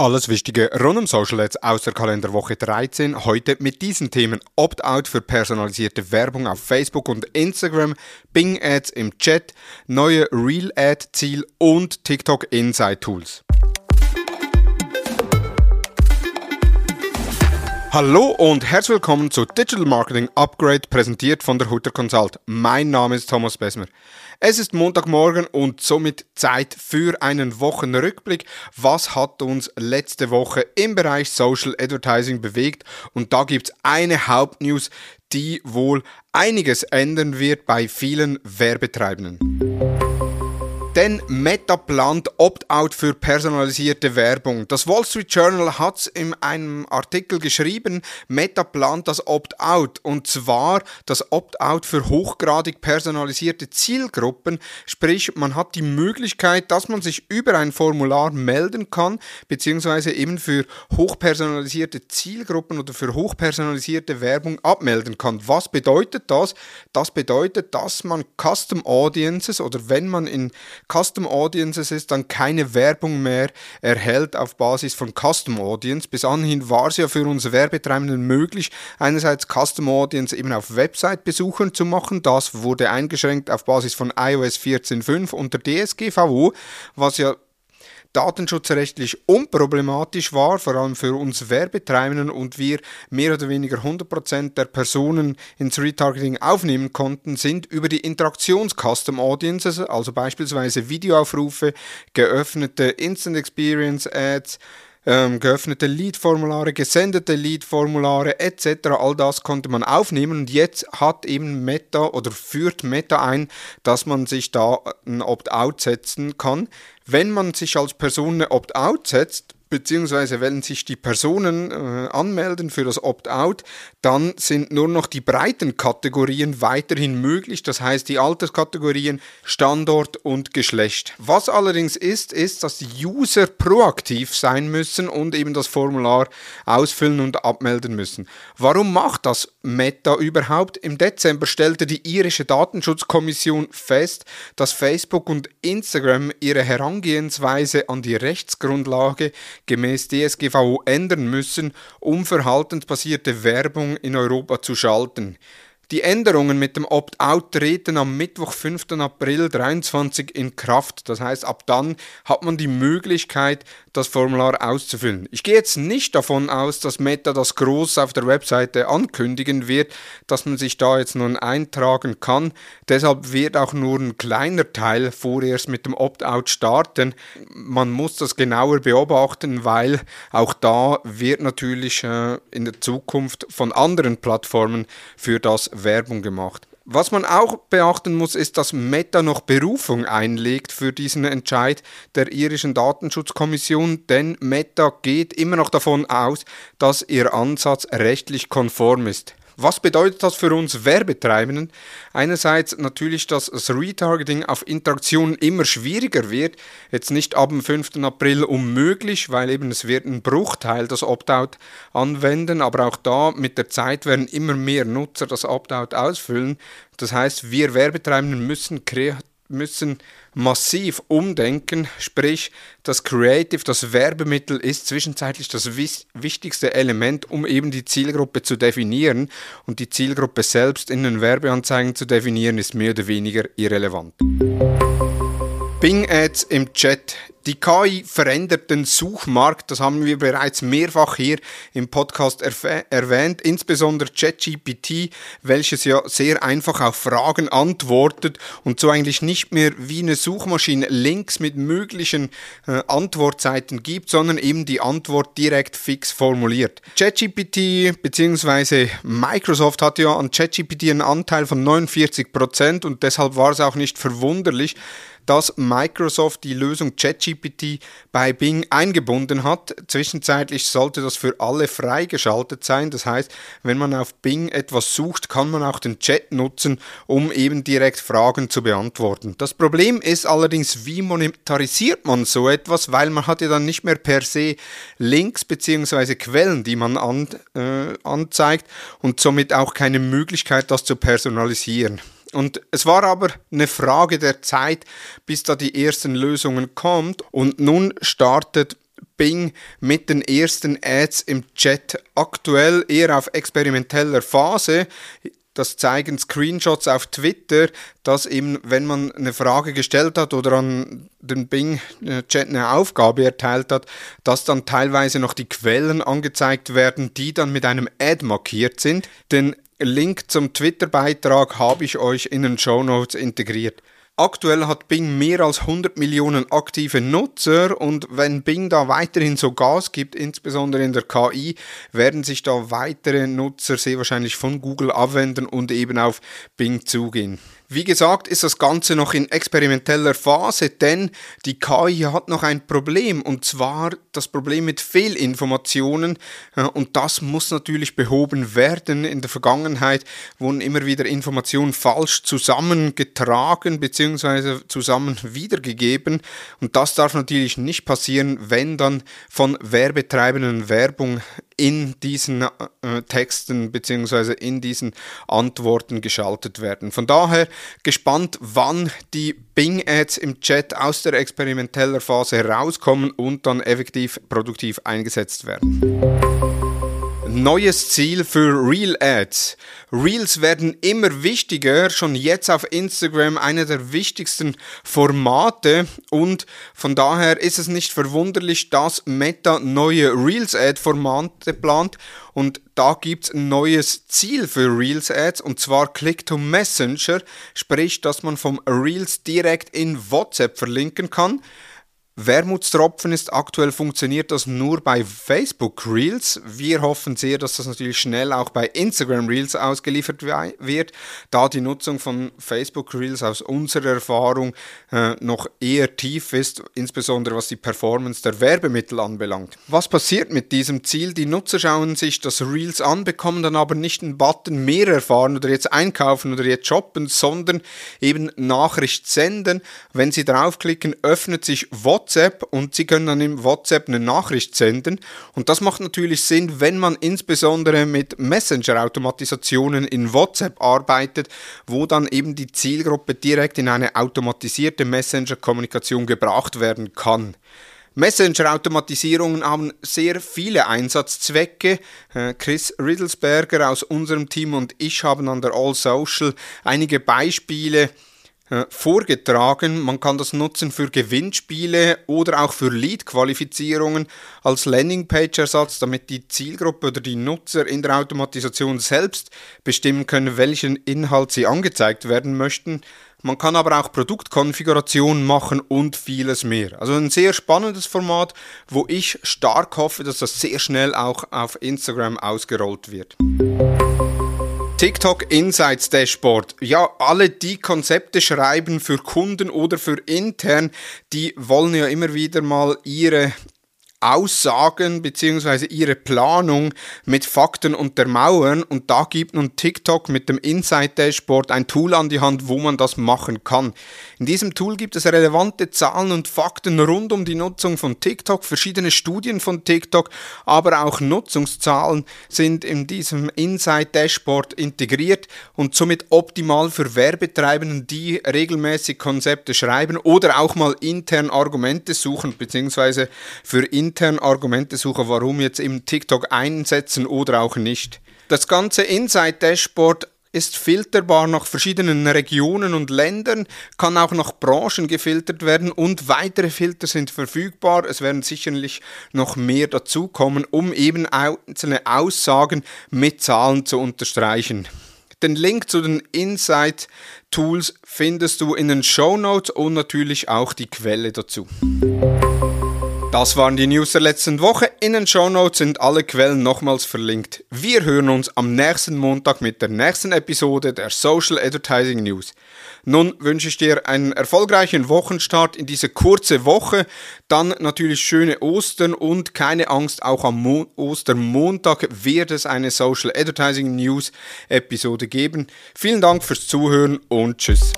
Alles Wichtige rund um Social Ads aus der Kalenderwoche 13. Heute mit diesen Themen Opt-out für personalisierte Werbung auf Facebook und Instagram, Bing Ads im Chat, neue Real Ad Ziel und TikTok Insight Tools. Hallo und herzlich willkommen zu Digital Marketing Upgrade, präsentiert von der Hutter Consult. Mein Name ist Thomas Besmer. Es ist Montagmorgen und somit Zeit für einen Wochenrückblick. Was hat uns letzte Woche im Bereich Social Advertising bewegt? Und da gibt es eine Hauptnews, die wohl einiges ändern wird bei vielen Werbetreibenden. Denn Meta plant Opt-out für personalisierte Werbung. Das Wall Street Journal hat es in einem Artikel geschrieben, Meta plant das Opt-out und zwar das Opt-out für hochgradig personalisierte Zielgruppen. Sprich, man hat die Möglichkeit, dass man sich über ein Formular melden kann, beziehungsweise eben für hochpersonalisierte Zielgruppen oder für hochpersonalisierte Werbung abmelden kann. Was bedeutet das? Das bedeutet, dass man Custom Audiences oder wenn man in Custom Audiences ist, dann keine Werbung mehr erhält auf Basis von Custom Audience. Bis anhin war es ja für uns Werbetreibenden möglich, einerseits Custom Audience eben auf Website-Besuchern zu machen. Das wurde eingeschränkt auf Basis von iOS 14.5 unter DSGVO, was ja datenschutzrechtlich unproblematisch war, vor allem für uns Werbetreibenden und wir mehr oder weniger 100% der Personen ins Retargeting aufnehmen konnten, sind über die Interaktions-Custom Audiences, also beispielsweise Videoaufrufe, geöffnete Instant Experience Ads, ähm, geöffnete Lead-Formulare, gesendete Lead-Formulare etc. All das konnte man aufnehmen und jetzt hat eben Meta oder führt Meta ein, dass man sich da ein Opt-out setzen kann. Wenn man sich als Person eine Opt-out setzt, beziehungsweise wenn sich die Personen äh, anmelden für das Opt-out, dann sind nur noch die breiten Kategorien weiterhin möglich, das heißt die Alterskategorien Standort und Geschlecht. Was allerdings ist, ist, dass die User proaktiv sein müssen und eben das Formular ausfüllen und abmelden müssen. Warum macht das Meta überhaupt? Im Dezember stellte die irische Datenschutzkommission fest, dass Facebook und Instagram ihre Herangehensweise an die Rechtsgrundlage gemäß DSGVO ändern müssen, um verhaltensbasierte Werbung in Europa zu schalten. Die Änderungen mit dem Opt-out treten am Mittwoch, 5. April 2023 in Kraft. Das heißt, ab dann hat man die Möglichkeit, das Formular auszufüllen. Ich gehe jetzt nicht davon aus, dass Meta das groß auf der Webseite ankündigen wird, dass man sich da jetzt nun eintragen kann. Deshalb wird auch nur ein kleiner Teil vorerst mit dem Opt-out starten. Man muss das genauer beobachten, weil auch da wird natürlich äh, in der Zukunft von anderen Plattformen für das Werbung gemacht. Was man auch beachten muss, ist, dass Meta noch Berufung einlegt für diesen Entscheid der irischen Datenschutzkommission, denn Meta geht immer noch davon aus, dass ihr Ansatz rechtlich konform ist. Was bedeutet das für uns Werbetreibenden? Einerseits natürlich, dass das Retargeting auf Interaktionen immer schwieriger wird. Jetzt nicht ab dem 5. April unmöglich, weil eben es wird ein Bruchteil das Opt-out anwenden, aber auch da mit der Zeit werden immer mehr Nutzer das Opt-out ausfüllen. Das heißt, wir Werbetreibenden müssen kreativ müssen massiv umdenken, sprich das Creative, das Werbemittel ist zwischenzeitlich das wichtigste Element, um eben die Zielgruppe zu definieren und die Zielgruppe selbst in den Werbeanzeigen zu definieren, ist mehr oder weniger irrelevant. Bing Ads im Chat die KI verändert den Suchmarkt, das haben wir bereits mehrfach hier im Podcast erwähnt, insbesondere ChatGPT, welches ja sehr einfach auf Fragen antwortet und so eigentlich nicht mehr wie eine Suchmaschine Links mit möglichen äh, Antwortseiten gibt, sondern eben die Antwort direkt fix formuliert. ChatGPT bzw. Microsoft hat ja an ChatGPT einen Anteil von 49% und deshalb war es auch nicht verwunderlich, dass Microsoft die Lösung ChatGPT bei Bing eingebunden hat. Zwischenzeitlich sollte das für alle freigeschaltet sein. Das heißt, wenn man auf Bing etwas sucht, kann man auch den Chat nutzen, um eben direkt Fragen zu beantworten. Das Problem ist allerdings, wie monetarisiert man so etwas, weil man hat ja dann nicht mehr per se Links bzw. Quellen, die man an, äh, anzeigt und somit auch keine Möglichkeit, das zu personalisieren. Und es war aber eine Frage der Zeit, bis da die ersten Lösungen kommt. Und nun startet Bing mit den ersten Ads im Chat aktuell eher auf experimenteller Phase. Das zeigen Screenshots auf Twitter, dass eben, wenn man eine Frage gestellt hat oder an den Bing-Chat eine Aufgabe erteilt hat, dass dann teilweise noch die Quellen angezeigt werden, die dann mit einem Ad markiert sind. Den Link zum Twitter-Beitrag habe ich euch in den Show Notes integriert. Aktuell hat Bing mehr als 100 Millionen aktive Nutzer und wenn Bing da weiterhin so Gas gibt, insbesondere in der KI, werden sich da weitere Nutzer sehr wahrscheinlich von Google abwenden und eben auf Bing zugehen. Wie gesagt, ist das Ganze noch in experimenteller Phase, denn die KI hat noch ein Problem und zwar das Problem mit Fehlinformationen und das muss natürlich behoben werden. In der Vergangenheit wurden immer wieder Informationen falsch zusammengetragen bzw. zusammen wiedergegeben und das darf natürlich nicht passieren, wenn dann von Werbetreibenden Werbung in diesen äh, Texten bzw. in diesen Antworten geschaltet werden. Von daher gespannt, wann die Bing-Ads im Chat aus der experimenteller Phase herauskommen und dann effektiv produktiv eingesetzt werden. Neues Ziel für Real Ads. Reels werden immer wichtiger, schon jetzt auf Instagram einer der wichtigsten Formate. Und von daher ist es nicht verwunderlich, dass Meta neue Reels Ad Formate plant. Und da gibt es ein neues Ziel für Reels Ads. Und zwar Click to Messenger, sprich, dass man vom Reels direkt in WhatsApp verlinken kann. Wermutstropfen ist, aktuell funktioniert das nur bei Facebook Reels. Wir hoffen sehr, dass das natürlich schnell auch bei Instagram Reels ausgeliefert wird, da die Nutzung von Facebook Reels aus unserer Erfahrung äh, noch eher tief ist, insbesondere was die Performance der Werbemittel anbelangt. Was passiert mit diesem Ziel? Die Nutzer schauen sich das Reels an, bekommen dann aber nicht einen Button mehr erfahren oder jetzt einkaufen oder jetzt shoppen, sondern eben Nachricht senden. Wenn sie draufklicken, öffnet sich WhatsApp WhatsApp und Sie können dann im WhatsApp eine Nachricht senden. Und das macht natürlich Sinn, wenn man insbesondere mit Messenger-Automatisationen in WhatsApp arbeitet, wo dann eben die Zielgruppe direkt in eine automatisierte Messenger-Kommunikation gebracht werden kann. Messenger-Automatisierungen haben sehr viele Einsatzzwecke. Äh, Chris Riddlesberger aus unserem Team und ich haben an der All Social einige Beispiele vorgetragen. Man kann das nutzen für Gewinnspiele oder auch für Lead-Qualifizierungen als Landingpage-Ersatz, damit die Zielgruppe oder die Nutzer in der Automatisation selbst bestimmen können, welchen Inhalt sie angezeigt werden möchten. Man kann aber auch Produktkonfigurationen machen und vieles mehr. Also ein sehr spannendes Format, wo ich stark hoffe, dass das sehr schnell auch auf Instagram ausgerollt wird. TikTok Insights Dashboard. Ja, alle die Konzepte schreiben für Kunden oder für intern, die wollen ja immer wieder mal ihre Aussagen bzw. ihre Planung mit Fakten untermauern und da gibt nun TikTok mit dem Insight Dashboard ein Tool an die Hand, wo man das machen kann. In diesem Tool gibt es relevante Zahlen und Fakten rund um die Nutzung von TikTok, verschiedene Studien von TikTok, aber auch Nutzungszahlen sind in diesem Insight Dashboard integriert und somit optimal für Werbetreibenden, die regelmäßig Konzepte schreiben oder auch mal intern Argumente suchen bzw. für interne intern Argumente suche, warum jetzt im TikTok einsetzen oder auch nicht. Das ganze Insight Dashboard ist filterbar nach verschiedenen Regionen und Ländern, kann auch nach Branchen gefiltert werden und weitere Filter sind verfügbar. Es werden sicherlich noch mehr dazukommen, um eben einzelne Aussagen mit Zahlen zu unterstreichen. Den Link zu den Insight Tools findest du in den Show Notes und natürlich auch die Quelle dazu. Das waren die News der letzten Woche. In den Show Notes sind alle Quellen nochmals verlinkt. Wir hören uns am nächsten Montag mit der nächsten Episode der Social Advertising News. Nun wünsche ich dir einen erfolgreichen Wochenstart in diese kurze Woche, dann natürlich schöne Ostern und keine Angst, auch am Mo Ostermontag wird es eine Social Advertising News Episode geben. Vielen Dank fürs Zuhören und tschüss.